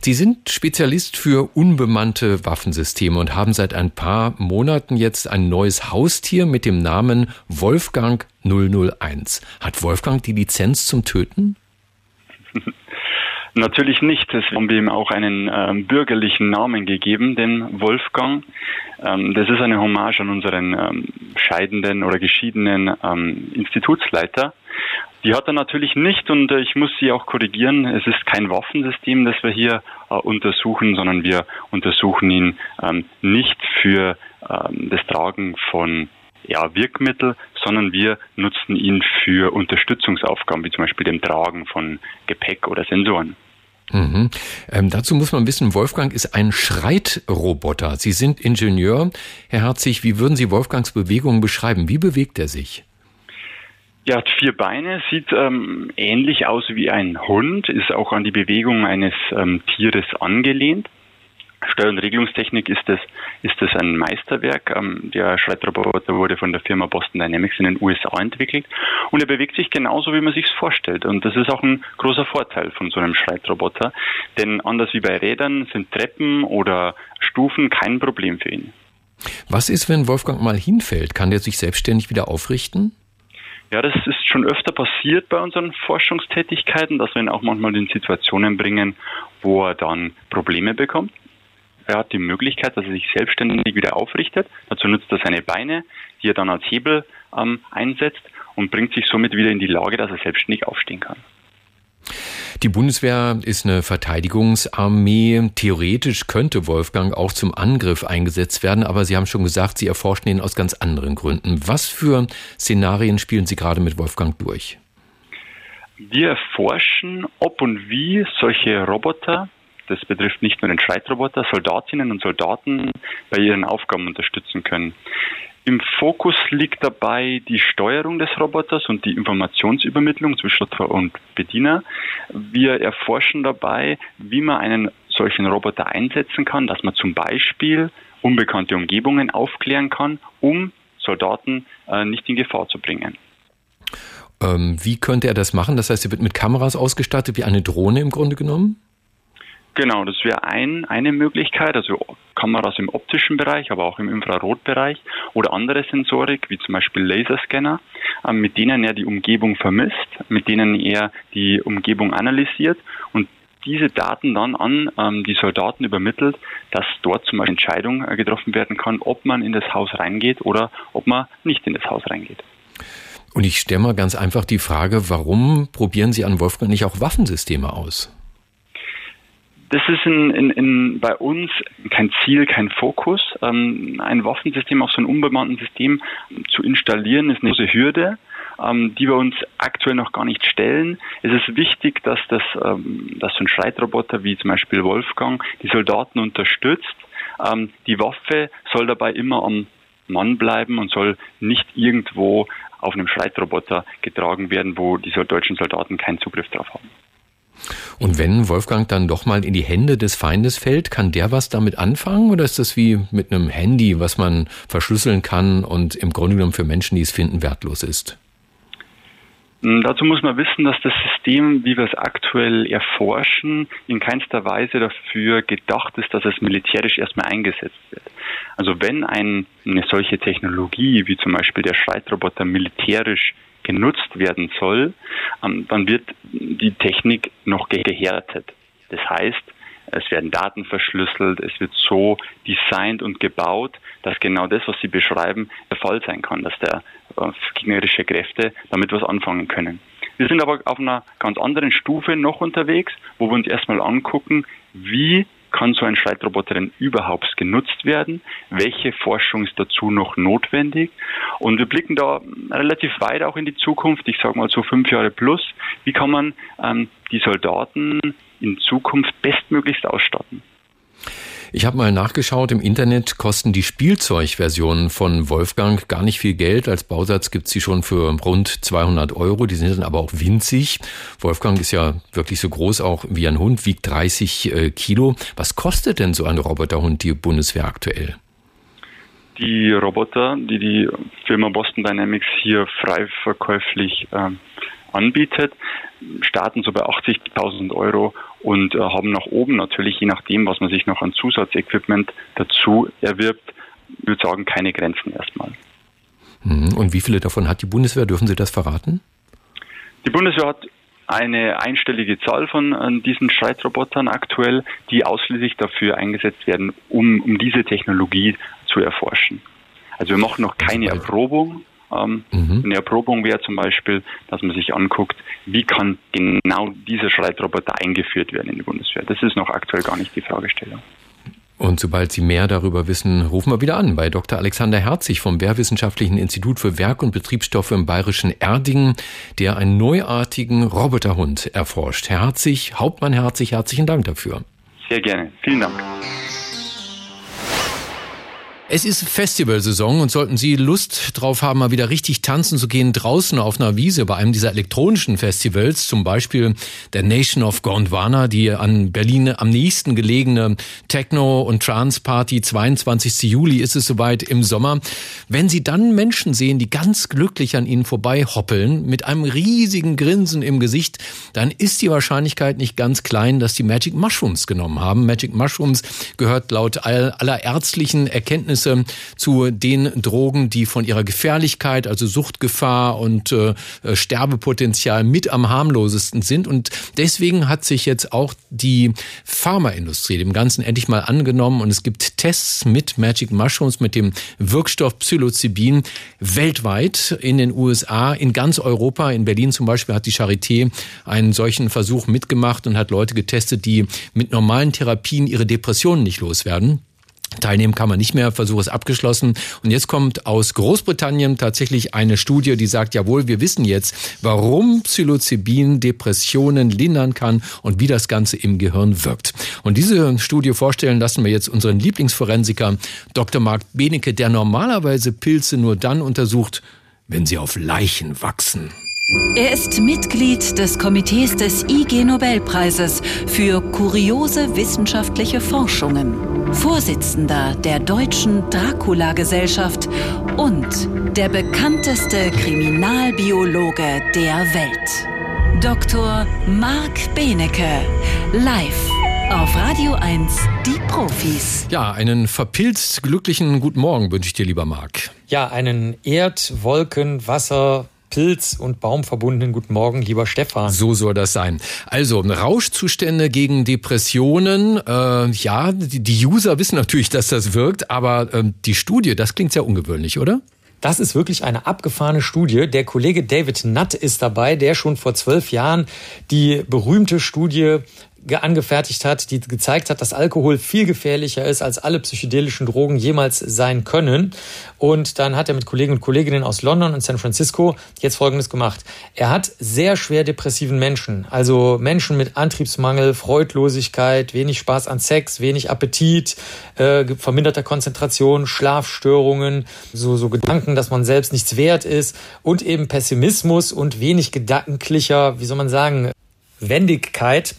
S2: Sie sind Spezialist für unbemannte Waffensysteme und haben seit ein paar Monaten jetzt ein neues Haustier mit dem Namen Wolfgang 001. Hat Wolfgang die Lizenz zum Töten?
S8: Natürlich nicht. Es haben wir ihm auch einen äh, bürgerlichen Namen gegeben, den Wolfgang. Ähm, das ist eine Hommage an unseren ähm, scheidenden oder geschiedenen ähm, Institutsleiter. Die hat er natürlich nicht und äh, ich muss sie auch korrigieren. Es ist kein Waffensystem, das wir hier äh, untersuchen, sondern wir untersuchen ihn ähm, nicht für ähm, das Tragen von ja, Wirkmittel, sondern wir nutzen ihn für Unterstützungsaufgaben, wie zum Beispiel dem Tragen von Gepäck oder Sensoren.
S2: Mhm. Ähm, dazu muss man wissen, Wolfgang ist ein Schreitroboter. Sie sind Ingenieur. Herr Herzig, wie würden Sie Wolfgangs Bewegungen beschreiben? Wie bewegt er sich?
S8: Ja, hat vier Beine, sieht ähm, ähnlich aus wie ein Hund, ist auch an die Bewegung eines ähm, Tieres angelehnt. Steuer- und Regelungstechnik ist das, ist das ein Meisterwerk. Ähm, der Schreitroboter wurde von der Firma Boston Dynamics in den USA entwickelt und er bewegt sich genauso, wie man sich vorstellt. Und das ist auch ein großer Vorteil von so einem Schreitroboter, denn anders wie bei Rädern sind Treppen oder Stufen kein Problem für ihn.
S2: Was ist, wenn Wolfgang mal hinfällt? Kann der sich selbstständig wieder aufrichten?
S8: Ja, das ist schon öfter passiert bei unseren Forschungstätigkeiten, dass wir ihn auch manchmal in Situationen bringen, wo er dann Probleme bekommt. Er hat die Möglichkeit, dass er sich selbstständig wieder aufrichtet. Dazu nutzt er seine Beine, die er dann als Hebel ähm, einsetzt und bringt sich somit wieder in die Lage, dass er selbstständig aufstehen kann.
S2: Die Bundeswehr ist eine Verteidigungsarmee. Theoretisch könnte Wolfgang auch zum Angriff eingesetzt werden, aber Sie haben schon gesagt, Sie erforschen ihn aus ganz anderen Gründen. Was für Szenarien spielen Sie gerade mit Wolfgang durch?
S8: Wir erforschen, ob und wie solche Roboter, das betrifft nicht nur den Schreitroboter, Soldatinnen und Soldaten bei ihren Aufgaben unterstützen können. Im Fokus liegt dabei die Steuerung des Roboters und die Informationsübermittlung zwischen Roboter und Bediener. Wir erforschen dabei, wie man einen solchen Roboter einsetzen kann, dass man zum Beispiel unbekannte Umgebungen aufklären kann, um Soldaten äh, nicht in Gefahr zu bringen.
S2: Ähm, wie könnte er das machen? Das heißt, er wird mit Kameras ausgestattet, wie eine Drohne im Grunde genommen?
S8: Genau, das wäre ein, eine Möglichkeit, also Kameras im optischen Bereich, aber auch im Infrarotbereich oder andere Sensorik, wie zum Beispiel Laserscanner, ähm, mit denen er die Umgebung vermisst, mit denen er die Umgebung analysiert und diese Daten dann an ähm, die Soldaten übermittelt, dass dort zum Beispiel Entscheidung äh, getroffen werden kann, ob man in das Haus reingeht oder ob man nicht in das Haus reingeht.
S2: Und ich stelle mal ganz einfach die Frage, warum probieren Sie an Wolfgang nicht auch Waffensysteme aus?
S8: Das ist in, in, in bei uns kein Ziel, kein Fokus. Ähm, ein Waffensystem auf so einem unbemannten System zu installieren, ist eine große Hürde, ähm, die wir uns aktuell noch gar nicht stellen. Es ist wichtig, dass, das, ähm, dass so ein Schreitroboter wie zum Beispiel Wolfgang die Soldaten unterstützt. Ähm, die Waffe soll dabei immer am Mann bleiben und soll nicht irgendwo auf einem Schreitroboter getragen werden, wo die deutschen Soldaten keinen Zugriff drauf haben.
S2: Und wenn Wolfgang dann doch mal in die Hände des Feindes fällt, kann der was damit anfangen oder ist das wie mit einem Handy, was man verschlüsseln kann und im Grunde genommen für Menschen, die es finden, wertlos ist?
S8: Hm, dazu muss man wissen, dass das System, wie wir es aktuell erforschen, in keinster Weise dafür gedacht ist, dass es militärisch erstmal eingesetzt wird. Also wenn ein, eine solche Technologie wie zum Beispiel der Streitroboter militärisch genutzt werden soll, ähm, dann wird die Technik noch gehärtet. Das heißt, es werden Daten verschlüsselt, es wird so designt und gebaut, dass genau das, was Sie beschreiben, der Fall sein kann, dass der äh, gegnerische Kräfte damit was anfangen können. Wir sind aber auf einer ganz anderen Stufe noch unterwegs, wo wir uns erstmal angucken, wie kann so ein Streitroboter denn überhaupt genutzt werden? Welche Forschung ist dazu noch notwendig? Und wir blicken da relativ weit auch in die Zukunft, ich sage mal so fünf Jahre plus. Wie kann man ähm, die Soldaten in Zukunft bestmöglichst ausstatten?
S2: Ich habe mal nachgeschaut, im Internet kosten die Spielzeugversionen von Wolfgang gar nicht viel Geld. Als Bausatz gibt's sie schon für rund 200 Euro. Die sind dann aber auch winzig. Wolfgang ist ja wirklich so groß auch wie ein Hund, wiegt 30 äh, Kilo. Was kostet denn so ein Roboterhund die Bundeswehr aktuell?
S8: Die Roboter, die die Firma Boston Dynamics hier frei verkäuflich äh, anbietet, starten so bei 80.000 Euro und äh, haben nach oben natürlich, je nachdem, was man sich noch an Zusatzequipment dazu erwirbt, würde sagen, keine Grenzen erstmal.
S2: Mhm. Und wie viele davon hat die Bundeswehr? Dürfen Sie das verraten?
S8: Die Bundeswehr hat eine einstellige Zahl von äh, diesen Streitrobotern aktuell, die ausschließlich dafür eingesetzt werden, um, um diese Technologie zu erforschen. Also wir machen noch keine Erprobung, ähm, mhm. Eine Erprobung wäre zum Beispiel, dass man sich anguckt, wie kann genau dieser Streitroboter eingeführt werden in die Bundeswehr. Das ist noch aktuell gar nicht die Fragestellung.
S2: Und sobald Sie mehr darüber wissen, rufen wir wieder an bei Dr. Alexander Herzig vom Wehrwissenschaftlichen Institut für Werk- und Betriebsstoffe im bayerischen Erdingen, der einen neuartigen Roboterhund erforscht. Herr Herzig, Hauptmann Herzig, herzlichen Dank dafür.
S8: Sehr gerne. Vielen Dank.
S2: Es ist Festivalsaison und sollten Sie Lust drauf haben, mal wieder richtig tanzen zu gehen draußen auf einer Wiese bei einem dieser elektronischen Festivals, zum Beispiel der Nation of Gondwana, die an Berlin am nächsten gelegene Techno- und Trance-Party, 22. Juli ist es soweit im Sommer. Wenn Sie dann Menschen sehen, die ganz glücklich an Ihnen vorbei hoppeln, mit einem riesigen Grinsen im Gesicht, dann ist die Wahrscheinlichkeit nicht ganz klein, dass die Magic Mushrooms genommen haben. Magic Mushrooms gehört laut aller ärztlichen Erkenntnissen Erkenntnisse zu den Drogen, die von ihrer Gefährlichkeit, also Suchtgefahr und äh, Sterbepotenzial mit am harmlosesten sind. Und deswegen hat sich jetzt auch die Pharmaindustrie dem Ganzen endlich mal angenommen und es gibt Tests mit Magic Mushrooms, mit dem Wirkstoff Psilocybin weltweit in den USA, in ganz Europa. In Berlin zum Beispiel hat die Charité einen solchen Versuch mitgemacht und hat Leute getestet, die mit normalen Therapien ihre Depressionen nicht loswerden. Teilnehmen kann man nicht mehr, Versuch ist abgeschlossen. Und jetzt kommt aus Großbritannien tatsächlich eine Studie, die sagt, jawohl, wir wissen jetzt, warum Psilocybin Depressionen lindern kann und wie das Ganze im Gehirn wirkt. Und diese Studie vorstellen lassen wir jetzt unseren Lieblingsforensiker Dr. Marc Benecke, der normalerweise Pilze nur dann untersucht, wenn sie auf Leichen wachsen.
S1: Er ist Mitglied des Komitees des IG Nobelpreises für kuriose wissenschaftliche Forschungen, Vorsitzender der Deutschen Dracula-Gesellschaft und der bekannteste Kriminalbiologe der Welt. Dr. Marc Benecke, live auf Radio 1, die Profis.
S2: Ja, einen verpilzt glücklichen guten Morgen wünsche ich dir, lieber Marc.
S9: Ja, einen Erd-, Wolken-, Wasser-, Pilz- und Baumverbundenen Guten Morgen, lieber Stefan.
S2: So soll das sein. Also Rauschzustände gegen Depressionen. Äh, ja, die, die, User wissen natürlich, dass das wirkt, aber äh, die Studie, das klingt sehr ungewöhnlich, oder?
S9: Das ist wirklich eine abgefahrene Studie. Der Kollege David Nutt ist dabei, der schon vor zwölf Jahren die berühmte Studie angefertigt hat, die gezeigt hat, dass Alkohol viel gefährlicher ist, als alle psychedelischen Drogen jemals sein können. Und dann hat er mit Kollegen und Kolleginnen aus London und San Francisco jetzt Folgendes gemacht. Er hat sehr schwer depressiven Menschen, also Menschen mit Antriebsmangel, Freudlosigkeit, wenig Spaß an Sex, wenig Appetit, äh, verminderter Konzentration, Schlafstörungen, so, so Gedanken, dass man selbst nichts wert ist und eben Pessimismus und wenig gedanklicher, wie soll man sagen, Wendigkeit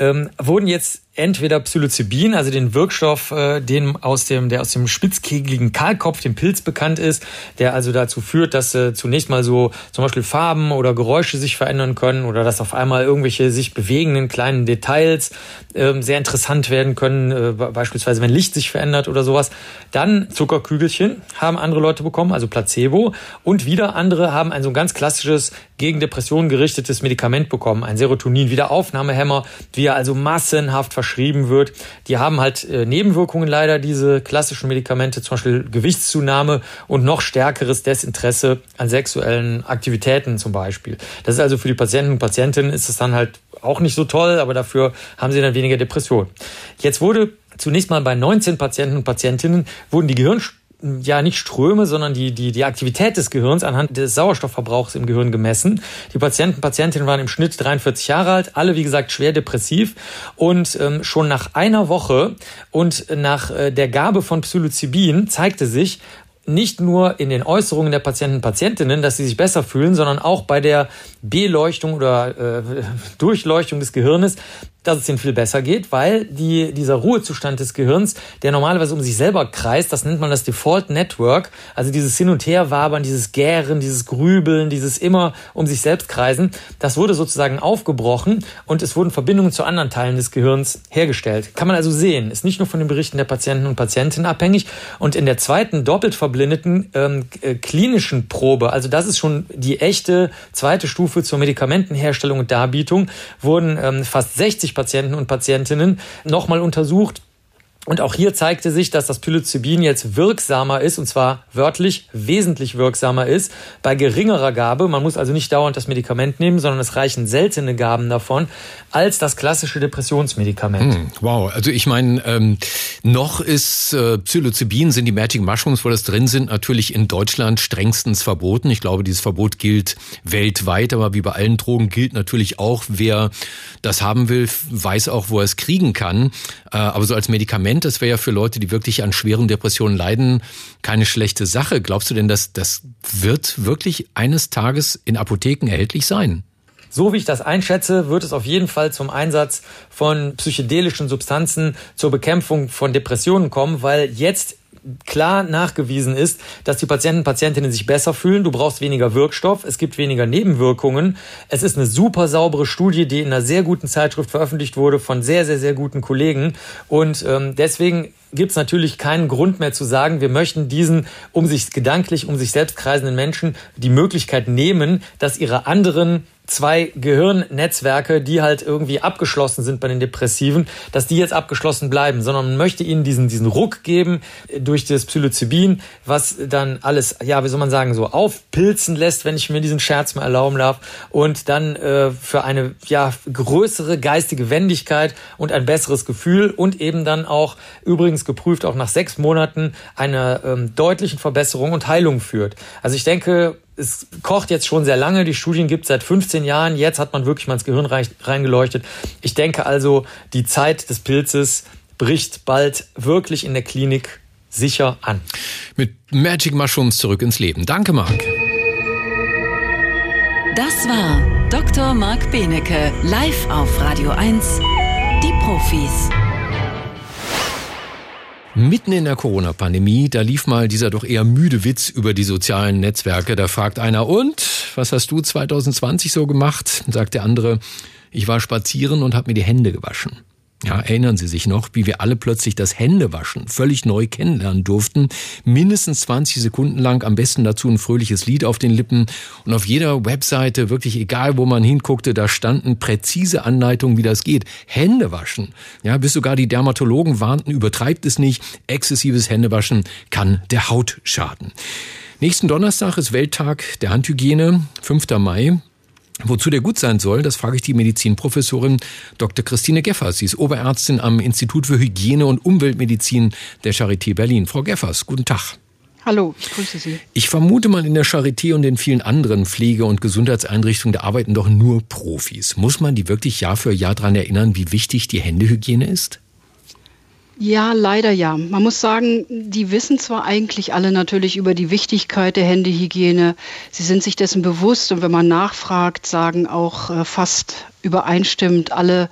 S9: ähm, wurden jetzt entweder Psilocybin, also den Wirkstoff, äh, den aus dem, der aus dem spitzkegeligen Kahlkopf, dem Pilz bekannt ist, der also dazu führt, dass äh, zunächst mal so zum Beispiel Farben oder Geräusche sich verändern können oder dass auf einmal irgendwelche sich bewegenden kleinen Details äh, sehr interessant werden können, äh, beispielsweise wenn Licht sich verändert oder sowas. Dann Zuckerkügelchen haben andere Leute bekommen, also Placebo. Und wieder andere haben ein so ganz klassisches gegen Depressionen gerichtetes Medikament bekommen, ein Serotonin-Wiederaufnahmehämmer, wie er also massenhaft verschrieben wird. Die haben halt äh, Nebenwirkungen leider, diese klassischen Medikamente, zum Beispiel Gewichtszunahme und noch stärkeres Desinteresse an sexuellen Aktivitäten zum Beispiel. Das ist also für die Patienten und Patientinnen ist es dann halt auch nicht so toll, aber dafür haben sie dann weniger Depression. Jetzt wurde zunächst mal bei 19 Patienten und Patientinnen wurden die Gehirn ja nicht Ströme, sondern die, die, die Aktivität des Gehirns anhand des Sauerstoffverbrauchs im Gehirn gemessen. Die Patienten, Patientinnen waren im Schnitt 43 Jahre alt, alle wie gesagt schwer depressiv und ähm, schon nach einer Woche und nach äh, der Gabe von Psilocybin zeigte sich, nicht nur in den Äußerungen der Patienten Patientinnen, dass sie sich besser fühlen, sondern auch bei der Beleuchtung oder äh, Durchleuchtung des Gehirnes, dass es ihnen viel besser geht, weil die, dieser Ruhezustand des Gehirns, der normalerweise um sich selber kreist, das nennt man das Default Network, also dieses Hin- und Herwabern, dieses Gären, dieses Grübeln, dieses immer um sich selbst kreisen, das wurde sozusagen aufgebrochen und es wurden Verbindungen zu anderen Teilen des Gehirns hergestellt. Kann man also sehen, ist nicht nur von den Berichten der Patienten und Patientinnen abhängig und in der zweiten doppelt verblindeten ähm, äh, klinischen Probe, also das ist schon die echte zweite Stufe zur Medikamentenherstellung und Darbietung, wurden ähm, fast 60 Patienten und Patientinnen nochmal untersucht und auch hier zeigte sich, dass das Psilocybin jetzt wirksamer ist, und zwar wörtlich wesentlich wirksamer ist, bei geringerer Gabe. Man muss also nicht dauernd das Medikament nehmen, sondern es reichen seltene Gaben davon, als das klassische Depressionsmedikament.
S2: Hm, wow, also ich meine, ähm, noch ist äh, Psilocybin, sind die Magic Mushrooms, wo das drin sind, natürlich in Deutschland strengstens verboten. Ich glaube, dieses Verbot gilt weltweit, aber wie bei allen Drogen gilt natürlich auch, wer das haben will, weiß auch, wo er es kriegen kann. Äh, aber so als Medikament Medikament, das wäre ja für Leute, die wirklich an schweren Depressionen leiden, keine schlechte Sache. Glaubst du denn, dass das wird wirklich eines Tages in Apotheken erhältlich sein?
S9: So wie ich das einschätze, wird es auf jeden Fall zum Einsatz von psychedelischen Substanzen zur Bekämpfung von Depressionen kommen, weil jetzt klar nachgewiesen ist, dass die Patienten und Patientinnen sich besser fühlen. Du brauchst weniger Wirkstoff, es gibt weniger Nebenwirkungen. Es ist eine super saubere Studie, die in einer sehr guten Zeitschrift veröffentlicht wurde von sehr, sehr, sehr guten Kollegen. Und ähm, deswegen gibt es natürlich keinen Grund mehr zu sagen, wir möchten diesen um sich gedanklich, um sich selbst kreisenden Menschen die Möglichkeit nehmen, dass ihre anderen zwei Gehirnnetzwerke, die halt irgendwie abgeschlossen sind bei den Depressiven, dass die jetzt abgeschlossen bleiben, sondern man möchte ihnen diesen, diesen Ruck geben durch das Psilocybin, was dann alles, ja, wie soll man sagen, so aufpilzen lässt, wenn ich mir diesen Scherz mal erlauben darf, und dann äh, für eine, ja, größere geistige Wendigkeit und ein besseres Gefühl und eben dann auch, übrigens geprüft, auch nach sechs Monaten eine ähm, deutlichen Verbesserung und Heilung führt. Also ich denke, es kocht jetzt schon sehr lange, die Studien gibt es seit 15 Jahren, jetzt hat man wirklich mal ins Gehirn reingeleuchtet. Ich denke also, die Zeit des Pilzes bricht bald wirklich in der Klinik sicher an.
S2: Mit Magic Mushrooms zurück ins Leben. Danke, Marc.
S1: Das war Dr. Marc Benecke, live auf Radio 1, die Profis.
S2: Mitten in der Corona-Pandemie, da lief mal dieser doch eher müde Witz über die sozialen Netzwerke. Da fragt einer, und, was hast du 2020 so gemacht? Sagt der andere, ich war spazieren und habe mir die Hände gewaschen. Ja, erinnern Sie sich noch, wie wir alle plötzlich das Händewaschen völlig neu kennenlernen durften. Mindestens 20 Sekunden lang, am besten dazu ein fröhliches Lied auf den Lippen. Und auf jeder Webseite, wirklich egal wo man hinguckte, da standen präzise Anleitungen, wie das geht. Händewaschen. Ja, bis sogar die Dermatologen warnten, übertreibt es nicht. Exzessives Händewaschen kann der Haut schaden. Nächsten Donnerstag ist Welttag der Handhygiene, 5. Mai. Wozu der gut sein soll, das frage ich die Medizinprofessorin Dr. Christine Geffers. Sie ist Oberärztin am Institut für Hygiene und Umweltmedizin der Charité Berlin. Frau Geffers, guten Tag.
S10: Hallo, ich grüße Sie.
S2: Ich vermute mal, in der Charité und in vielen anderen Pflege- und Gesundheitseinrichtungen, da arbeiten doch nur Profis. Muss man die wirklich Jahr für Jahr daran erinnern, wie wichtig die Händehygiene ist?
S10: Ja, leider ja. Man muss sagen, die wissen zwar eigentlich alle natürlich über die Wichtigkeit der Händehygiene. Sie sind sich dessen bewusst und wenn man nachfragt, sagen auch äh, fast übereinstimmend alle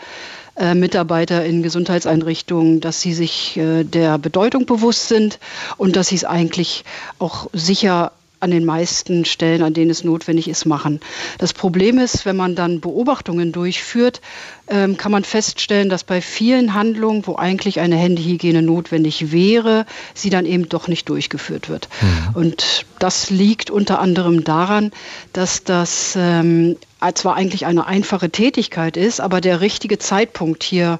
S10: äh, Mitarbeiter in Gesundheitseinrichtungen, dass sie sich äh, der Bedeutung bewusst sind und dass sie es eigentlich auch sicher an den meisten Stellen, an denen es notwendig ist, machen. Das Problem ist, wenn man dann Beobachtungen durchführt, ähm, kann man feststellen, dass bei vielen Handlungen, wo eigentlich eine Händehygiene notwendig wäre, sie dann eben doch nicht durchgeführt wird. Mhm. Und das liegt unter anderem daran, dass das ähm, zwar eigentlich eine einfache Tätigkeit ist, aber der richtige Zeitpunkt hier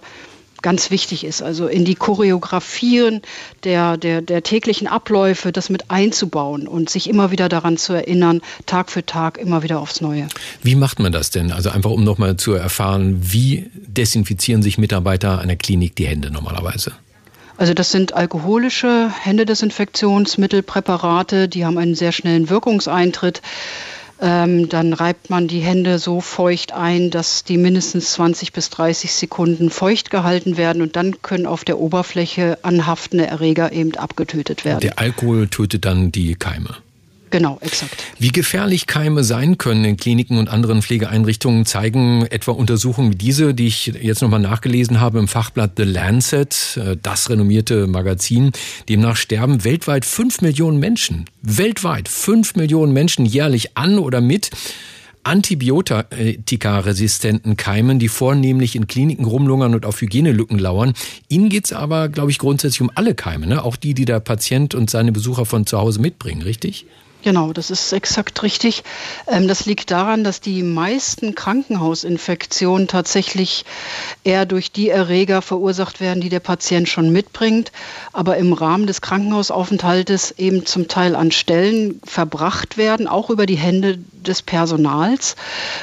S10: ganz wichtig ist. Also in die Choreografien der, der, der täglichen Abläufe, das mit einzubauen und sich immer wieder daran zu erinnern, Tag für Tag immer wieder aufs Neue.
S2: Wie macht man das denn? Also einfach um nochmal zu erfahren, wie desinfizieren sich Mitarbeiter einer Klinik die Hände normalerweise?
S10: Also das sind alkoholische Händedesinfektionsmittelpräparate, die haben einen sehr schnellen Wirkungseintritt. Ähm, dann reibt man die Hände so feucht ein, dass die mindestens 20 bis 30 Sekunden feucht gehalten werden und dann können auf der Oberfläche anhaftende Erreger eben abgetötet werden.
S2: Der Alkohol tötet dann die Keime.
S10: Genau, exakt.
S2: Wie gefährlich Keime sein können in Kliniken und anderen Pflegeeinrichtungen, zeigen etwa Untersuchungen wie diese, die ich jetzt nochmal nachgelesen habe im Fachblatt The Lancet, äh, das renommierte Magazin. Demnach sterben weltweit fünf Millionen Menschen, weltweit fünf Millionen Menschen jährlich an oder mit Antibiotikaresistenten Keimen, die vornehmlich in Kliniken rumlungern und auf Hygienelücken lauern. Ihnen geht's aber, glaube ich, grundsätzlich um alle Keime, ne? auch die, die der Patient und seine Besucher von zu Hause mitbringen, richtig?
S10: Genau, das ist exakt richtig. Ähm, das liegt daran, dass die meisten Krankenhausinfektionen tatsächlich eher durch die Erreger verursacht werden, die der Patient schon mitbringt, aber im Rahmen des Krankenhausaufenthaltes eben zum Teil an Stellen verbracht werden, auch über die Hände des Personals,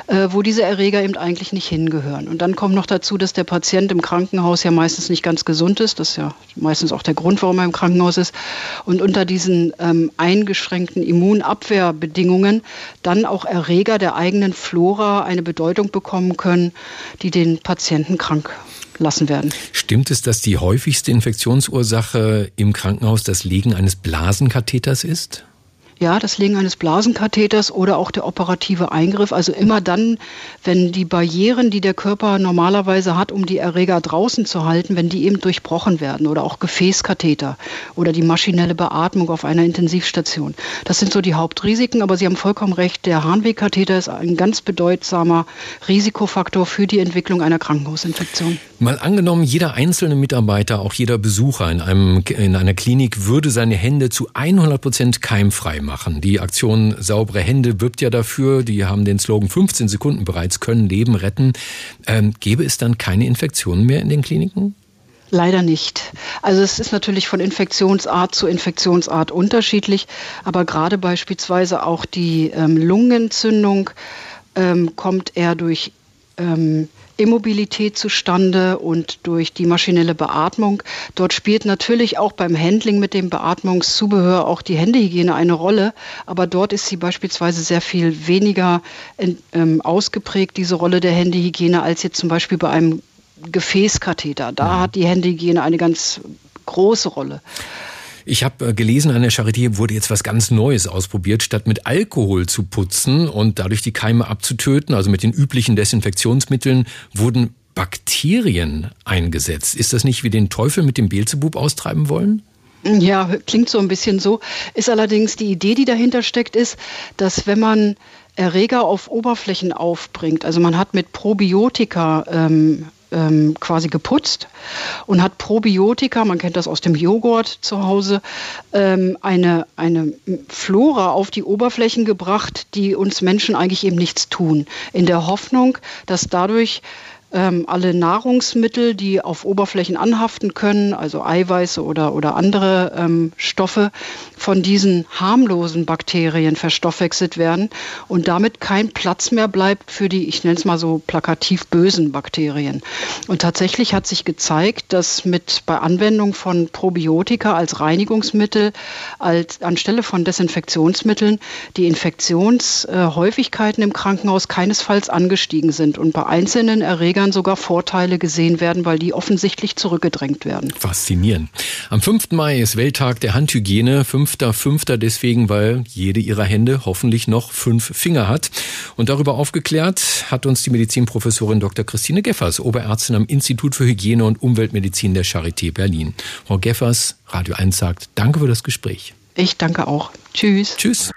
S10: äh, wo diese Erreger eben eigentlich nicht hingehören. Und dann kommt noch dazu, dass der Patient im Krankenhaus ja meistens nicht ganz gesund ist. Das ist ja meistens auch der Grund, warum er im Krankenhaus ist. Und unter diesen ähm, eingeschränkten Immun Immunabwehrbedingungen dann auch Erreger der eigenen Flora eine Bedeutung bekommen können, die den Patienten krank lassen werden.
S2: Stimmt es, dass die häufigste Infektionsursache im Krankenhaus das Legen eines Blasenkatheters ist?
S10: Ja, das Legen eines Blasenkatheters oder auch der operative Eingriff. Also immer dann, wenn die Barrieren, die der Körper normalerweise hat, um die Erreger draußen zu halten, wenn die eben durchbrochen werden oder auch Gefäßkatheter oder die maschinelle Beatmung auf einer Intensivstation. Das sind so die Hauptrisiken, aber Sie haben vollkommen recht, der Harnwegkatheter ist ein ganz bedeutsamer Risikofaktor für die Entwicklung einer Krankenhausinfektion.
S2: Mal angenommen, jeder einzelne Mitarbeiter, auch jeder Besucher in, einem, in einer Klinik würde seine Hände zu 100 Prozent keimfrei machen. Die Aktion Saubere Hände wirbt ja dafür. Die haben den Slogan 15 Sekunden bereits, können Leben retten. Ähm, gäbe es dann keine Infektionen mehr in den Kliniken?
S10: Leider nicht. Also es ist natürlich von Infektionsart zu Infektionsart unterschiedlich, aber gerade beispielsweise auch die ähm, Lungenentzündung ähm, kommt eher durch ähm, Immobilität zustande und durch die maschinelle Beatmung. Dort spielt natürlich auch beim Handling mit dem Beatmungszubehör auch die Händehygiene eine Rolle, aber dort ist sie beispielsweise sehr viel weniger in, ähm, ausgeprägt, diese Rolle der Händehygiene, als jetzt zum Beispiel bei einem Gefäßkatheter. Da mhm. hat die Händehygiene eine ganz große Rolle.
S2: Ich habe äh, gelesen, an der Charité wurde jetzt was ganz Neues ausprobiert. Statt mit Alkohol zu putzen und dadurch die Keime abzutöten, also mit den üblichen Desinfektionsmitteln, wurden Bakterien eingesetzt. Ist das nicht wie den Teufel mit dem Beelzebub austreiben wollen?
S10: Ja, klingt so ein bisschen so. Ist allerdings die Idee, die dahinter steckt, ist, dass wenn man Erreger auf Oberflächen aufbringt, also man hat mit Probiotika ähm, ähm, quasi geputzt und hat Probiotika, man kennt das aus dem Joghurt zu Hause, ähm, eine, eine Flora auf die Oberflächen gebracht, die uns Menschen eigentlich eben nichts tun. In der Hoffnung, dass dadurch ähm, alle Nahrungsmittel, die auf Oberflächen anhaften können, also Eiweiße oder, oder andere ähm, Stoffe, von diesen harmlosen Bakterien verstoffwechselt werden und damit kein Platz mehr bleibt für die, ich nenne es mal so plakativ bösen Bakterien. Und tatsächlich hat sich gezeigt, dass mit bei Anwendung von Probiotika als Reinigungsmittel als anstelle von Desinfektionsmitteln die Infektionshäufigkeiten im Krankenhaus keinesfalls angestiegen sind und bei einzelnen Erregern Kindern sogar Vorteile gesehen werden, weil die offensichtlich zurückgedrängt werden.
S2: Faszinierend. Am 5. Mai ist Welttag der Handhygiene. 5.5. deswegen, weil jede ihrer Hände hoffentlich noch fünf Finger hat. Und darüber aufgeklärt hat uns die Medizinprofessorin Dr. Christine Geffers, Oberärztin am Institut für Hygiene und Umweltmedizin der Charité Berlin. Frau Geffers, Radio 1 sagt, danke für das Gespräch.
S10: Ich danke auch. Tschüss.
S2: Tschüss.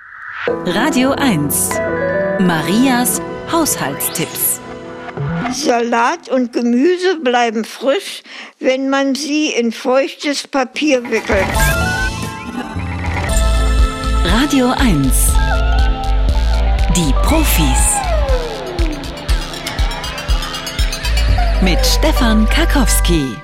S1: Radio 1. Marias Haushaltstipps.
S11: Salat und Gemüse bleiben frisch, wenn man sie in feuchtes Papier wickelt.
S1: Radio 1. Die Profis. Mit Stefan Karkowski.